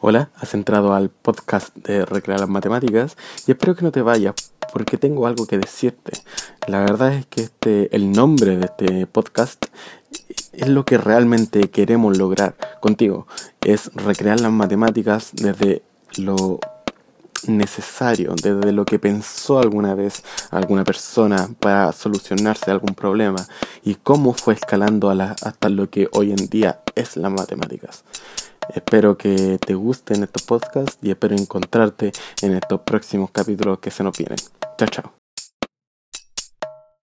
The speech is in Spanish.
Hola, has entrado al podcast de Recrear las Matemáticas y espero que no te vayas porque tengo algo que decirte. La verdad es que este, el nombre de este podcast es lo que realmente queremos lograr contigo. Es recrear las matemáticas desde lo necesario, desde lo que pensó alguna vez alguna persona para solucionarse algún problema y cómo fue escalando hasta lo que hoy en día es las matemáticas. Espero que te gusten estos podcasts y espero encontrarte en estos próximos capítulos que se nos vienen. Chao, chao.